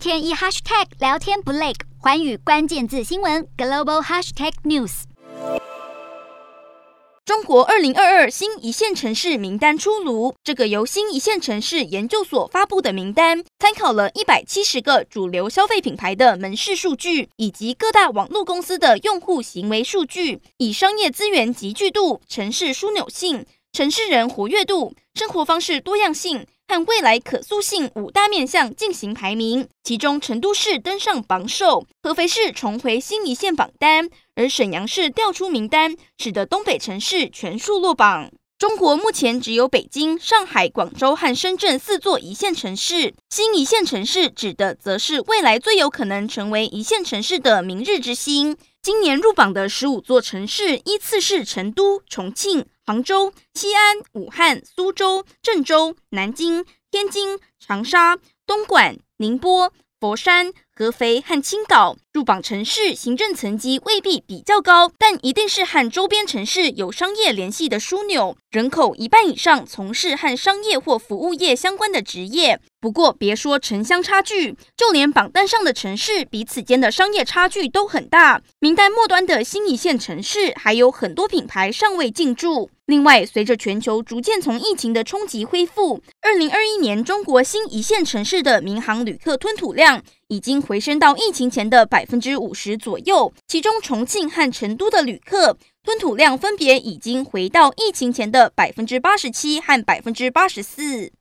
天一 hashtag 聊天不累，寰宇关键字新闻 global hashtag news。中国二零二二新一线城市名单出炉。这个由新一线城市研究所发布的名单，参考了一百七十个主流消费品牌的门市数据，以及各大网络公司的用户行为数据，以商业资源集聚度、城市枢纽性、城市人活跃度、生活方式多样性和未来可塑性五大面向进行排名。其中，成都市登上榜首，合肥市重回新一线榜单。而沈阳市调出名单，使得东北城市全数落榜。中国目前只有北京、上海、广州和深圳四座一线城市。新一线城市指的则是未来最有可能成为一线城市的明日之星。今年入榜的十五座城市依次是成都、重庆、杭州、西安、武汉、苏州、郑州、南京、天津、长沙、东莞、宁波、佛山。合肥和青岛入榜城市行政层级未必比较高，但一定是和周边城市有商业联系的枢纽，人口一半以上从事和商业或服务业相关的职业。不过，别说城乡差距，就连榜单上的城市彼此间的商业差距都很大。名单末端的新一线城市还有很多品牌尚未进驻。另外，随着全球逐渐从疫情的冲击恢复，二零二一年中国新一线城市的民航旅客吞吐量已经回升到疫情前的百分之五十左右，其中重庆和成都的旅客吞吐量分别已经回到疫情前的百分之八十七和百分之八十四。